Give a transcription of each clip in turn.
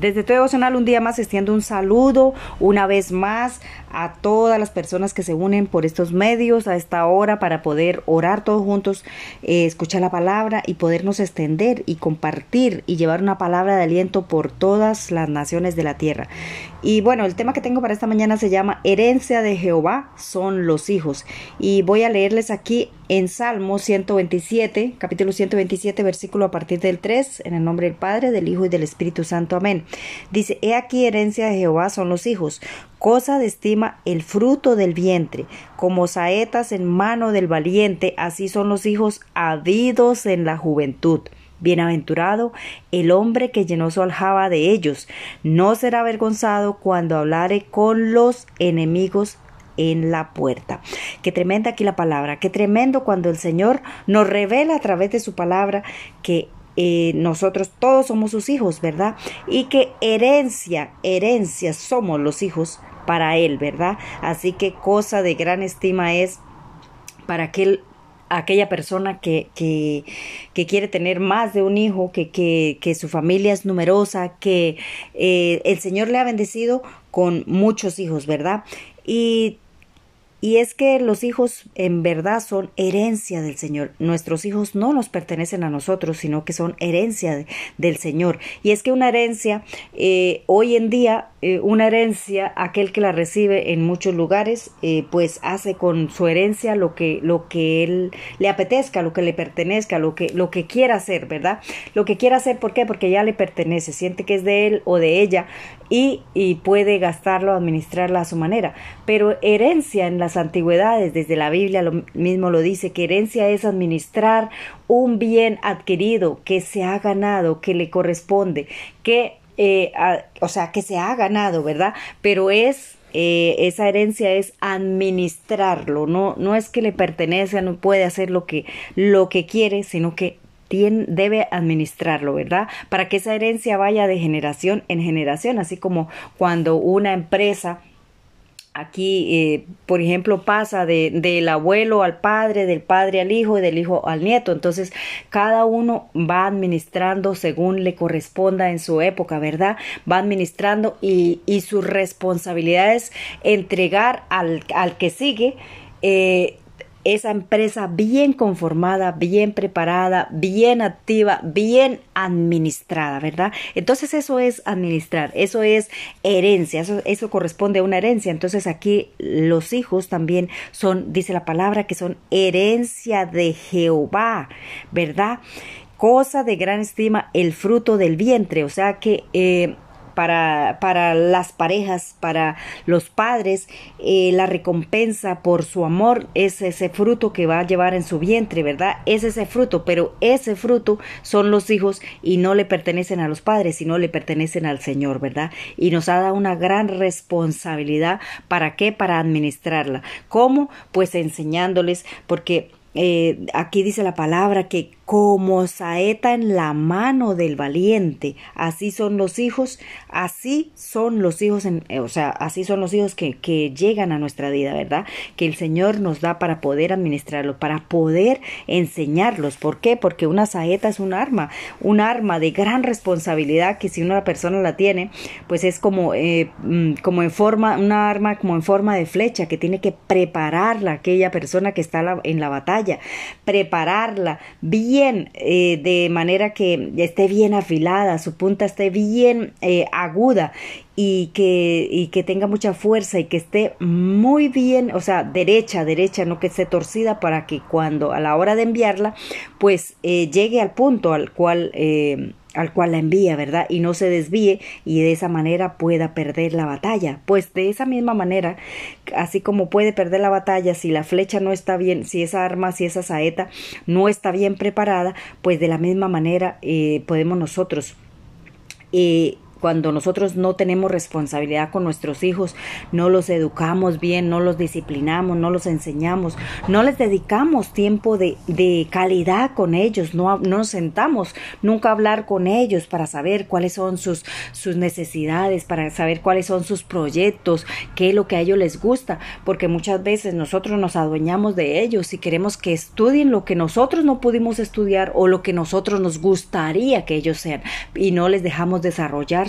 Desde tu devocional un día más extiendo un saludo una vez más a todas las personas que se unen por estos medios a esta hora para poder orar todos juntos, eh, escuchar la palabra y podernos extender y compartir y llevar una palabra de aliento por todas las naciones de la tierra. Y bueno, el tema que tengo para esta mañana se llama Herencia de Jehová son los hijos. Y voy a leerles aquí en Salmo 127, capítulo 127, versículo a partir del 3, en el nombre del Padre, del Hijo y del Espíritu Santo. Amén. Dice, He aquí herencia de Jehová son los hijos, cosa de estima el fruto del vientre, como saetas en mano del valiente, así son los hijos habidos en la juventud. Bienaventurado el hombre que llenó su aljaba de ellos, no será avergonzado cuando hablare con los enemigos en la puerta. Qué tremenda aquí la palabra, qué tremendo cuando el Señor nos revela a través de su palabra que eh, nosotros todos somos sus hijos, ¿verdad? Y que herencia, herencia somos los hijos para Él, ¿verdad? Así que cosa de gran estima es para aquel aquella persona que, que, que, quiere tener más de un hijo, que, que, su familia es numerosa, que eh, el Señor le ha bendecido con muchos hijos, ¿verdad? Y y es que los hijos en verdad son herencia del Señor. Nuestros hijos no nos pertenecen a nosotros, sino que son herencia del Señor. Y es que una herencia, eh, hoy en día, eh, una herencia, aquel que la recibe en muchos lugares, eh, pues hace con su herencia lo que, lo que él le apetezca, lo que le pertenezca, lo que, lo que quiera hacer, ¿verdad? Lo que quiera hacer, ¿por qué? Porque ya le pertenece, siente que es de él o de ella y, y puede gastarlo, administrarla a su manera. Pero herencia en las antigüedades, desde la Biblia lo mismo lo dice, que herencia es administrar un bien adquirido que se ha ganado, que le corresponde, que, eh, o sea, que se ha ganado, ¿verdad? Pero es eh, esa herencia es administrarlo, no, no es que le pertenece, no puede hacer lo que, lo que quiere, sino que debe administrarlo, ¿verdad? Para que esa herencia vaya de generación en generación, así como cuando una empresa Aquí, eh, por ejemplo, pasa de, del abuelo al padre, del padre al hijo y del hijo al nieto. Entonces, cada uno va administrando según le corresponda en su época, ¿verdad? Va administrando y, y su responsabilidad es entregar al, al que sigue eh, esa empresa bien conformada, bien preparada, bien activa, bien administrada, ¿verdad? Entonces eso es administrar, eso es herencia, eso, eso corresponde a una herencia. Entonces aquí los hijos también son, dice la palabra, que son herencia de Jehová, ¿verdad? Cosa de gran estima el fruto del vientre, o sea que eh, para, para las parejas, para los padres, eh, la recompensa por su amor es ese fruto que va a llevar en su vientre, ¿verdad? Es ese fruto, pero ese fruto son los hijos y no le pertenecen a los padres, sino le pertenecen al Señor, ¿verdad? Y nos ha dado una gran responsabilidad. ¿Para qué? Para administrarla. ¿Cómo? Pues enseñándoles, porque eh, aquí dice la palabra que como saeta en la mano del valiente, así son los hijos, así son los hijos, eh, o sea, así son los hijos que, que llegan a nuestra vida, ¿verdad? Que el Señor nos da para poder administrarlos, para poder enseñarlos. ¿Por qué? Porque una saeta es un arma, un arma de gran responsabilidad que si una persona la tiene, pues es como, eh, mm, como en forma, una arma como en forma de flecha que tiene que prepararla aquella persona que está en la batalla, prepararla bien eh, de manera que esté bien afilada, su punta esté bien eh, aguda y que, y que tenga mucha fuerza y que esté muy bien, o sea, derecha, derecha, no que esté torcida para que cuando a la hora de enviarla, pues eh, llegue al punto al cual al cual la envía, ¿verdad? Y no se desvíe y de esa manera pueda perder la batalla. Pues de esa misma manera, así como puede perder la batalla si la flecha no está bien, si esa arma, si esa saeta no está bien preparada, pues de la misma manera eh, podemos nosotros eh, cuando nosotros no tenemos responsabilidad con nuestros hijos, no los educamos bien, no los disciplinamos, no los enseñamos, no les dedicamos tiempo de, de calidad con ellos, no, no, nos sentamos nunca a hablar con ellos para saber cuáles son sus, sus necesidades, para saber cuáles son sus proyectos, qué es lo que a ellos les gusta, porque muchas veces nosotros nos adueñamos de ellos y queremos que estudien lo que nosotros no pudimos estudiar o lo que nosotros nos gustaría que ellos sean y no les dejamos desarrollar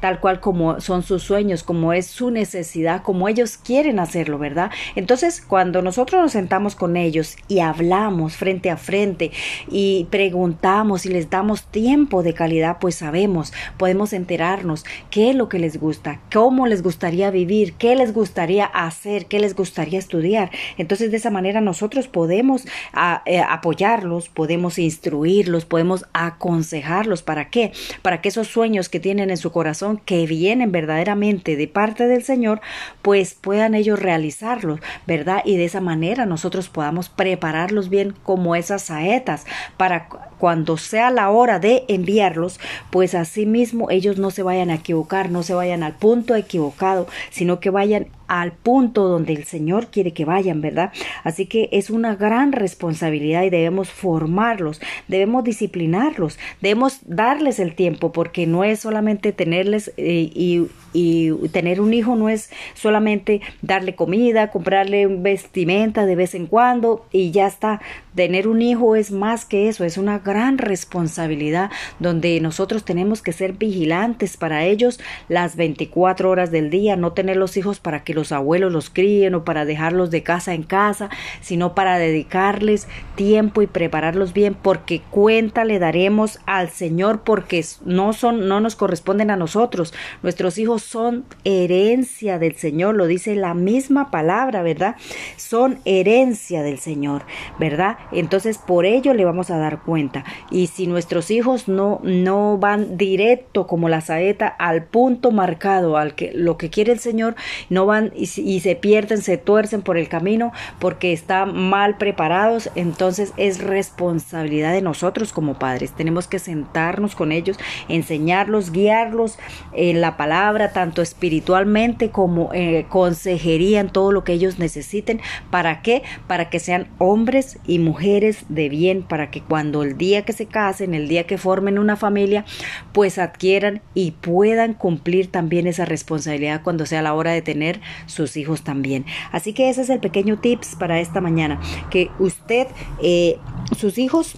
tal cual como son sus sueños, como es su necesidad, como ellos quieren hacerlo, ¿verdad? Entonces, cuando nosotros nos sentamos con ellos y hablamos frente a frente y preguntamos y les damos tiempo de calidad, pues sabemos, podemos enterarnos qué es lo que les gusta, cómo les gustaría vivir, qué les gustaría hacer, qué les gustaría estudiar. Entonces, de esa manera nosotros podemos ah, eh, apoyarlos, podemos instruirlos, podemos aconsejarlos. ¿Para qué? Para que esos sueños que tienen en su corazón, que vienen verdaderamente de parte del Señor, pues puedan ellos realizarlos, ¿verdad? Y de esa manera nosotros podamos prepararlos bien como esas saetas para cuando sea la hora de enviarlos, pues así mismo ellos no se vayan a equivocar, no se vayan al punto equivocado, sino que vayan al punto donde el Señor quiere que vayan, ¿verdad? Así que es una gran responsabilidad y debemos formarlos, debemos disciplinarlos, debemos darles el tiempo, porque no es solamente tenerles eh, y, y, tener un hijo, no es solamente darle comida, comprarle vestimenta de vez en cuando y ya está. Tener un hijo es más que eso, es una gran responsabilidad donde nosotros tenemos que ser vigilantes para ellos las 24 horas del día, no tener los hijos para que los abuelos los críen o para dejarlos de casa en casa, sino para dedicarles tiempo y prepararlos bien, porque cuenta le daremos al Señor porque no son no nos corresponden a nosotros. Nuestros hijos son herencia del Señor, lo dice la misma palabra, ¿verdad? Son herencia del Señor, ¿verdad? Entonces por ello le vamos a dar cuenta. Y si nuestros hijos no no van directo como la saeta al punto marcado, al que lo que quiere el Señor, no van y, se pierden, se tuercen por el camino porque están mal preparados, entonces es responsabilidad de nosotros como padres. Tenemos que sentarnos con ellos, enseñarlos, guiarlos en la palabra, tanto espiritualmente como eh, consejería en todo lo que ellos necesiten. ¿Para qué? Para que sean hombres y mujeres de bien, para que cuando el día que se casen, el día que formen una familia, pues adquieran y puedan cumplir también esa responsabilidad cuando sea la hora de tener sus hijos también. Así que ese es el pequeño tips para esta mañana, que usted, eh, sus hijos,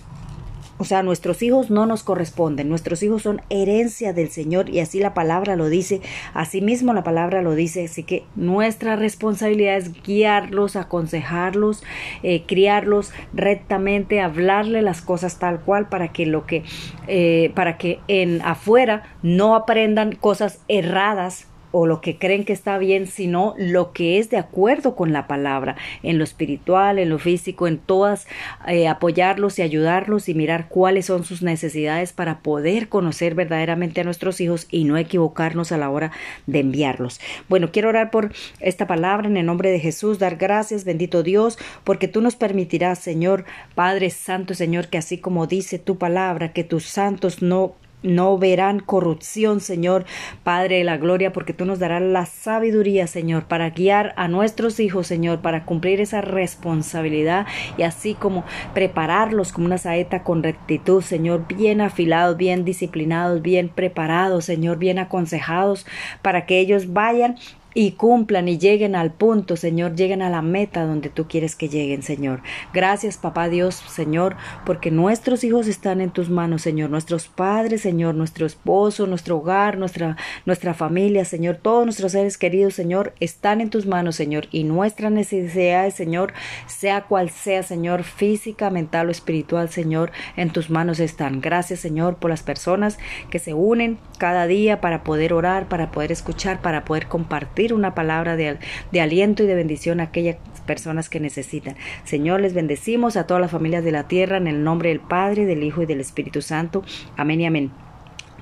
o sea, nuestros hijos no nos corresponden, nuestros hijos son herencia del Señor y así la palabra lo dice, así mismo la palabra lo dice, así que nuestra responsabilidad es guiarlos, aconsejarlos, eh, criarlos rectamente, hablarle las cosas tal cual para que lo que, eh, para que en afuera no aprendan cosas erradas o lo que creen que está bien, sino lo que es de acuerdo con la palabra, en lo espiritual, en lo físico, en todas, eh, apoyarlos y ayudarlos y mirar cuáles son sus necesidades para poder conocer verdaderamente a nuestros hijos y no equivocarnos a la hora de enviarlos. Bueno, quiero orar por esta palabra en el nombre de Jesús, dar gracias, bendito Dios, porque tú nos permitirás, Señor, Padre Santo, Señor, que así como dice tu palabra, que tus santos no no verán corrupción, Señor, Padre de la Gloria, porque tú nos darás la sabiduría, Señor, para guiar a nuestros hijos, Señor, para cumplir esa responsabilidad y así como prepararlos como una saeta con rectitud, Señor, bien afilados, bien disciplinados, bien preparados, Señor, bien aconsejados, para que ellos vayan y cumplan y lleguen al punto, Señor, lleguen a la meta donde tú quieres que lleguen, Señor. Gracias, papá Dios, Señor, porque nuestros hijos están en tus manos, Señor, nuestros padres, Señor, nuestro esposo, nuestro hogar, nuestra, nuestra familia, Señor, todos nuestros seres queridos, Señor, están en tus manos, Señor, y nuestras necesidades, Señor, sea cual sea, Señor, física, mental o espiritual, Señor, en tus manos están. Gracias, Señor, por las personas que se unen cada día para poder orar, para poder escuchar, para poder compartir una palabra de, de aliento y de bendición a aquellas personas que necesitan. Señor, les bendecimos a todas las familias de la tierra en el nombre del Padre, del Hijo y del Espíritu Santo. Amén y amén.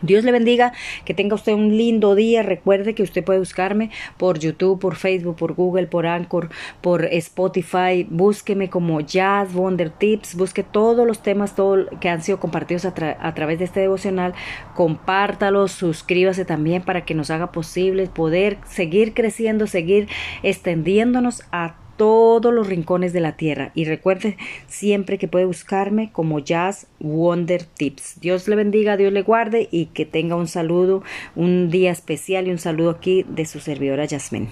Dios le bendiga, que tenga usted un lindo día. Recuerde que usted puede buscarme por YouTube, por Facebook, por Google, por Anchor, por Spotify. Búsqueme como Jazz Wonder Tips. Busque todos los temas que han sido compartidos a, a través de este devocional. Compártalos, suscríbase también para que nos haga posible poder seguir creciendo, seguir extendiéndonos a todos los rincones de la tierra. Y recuerde siempre que puede buscarme como Jazz Wonder Tips. Dios le bendiga, Dios le guarde y que tenga un saludo, un día especial y un saludo aquí de su servidora Jasmine.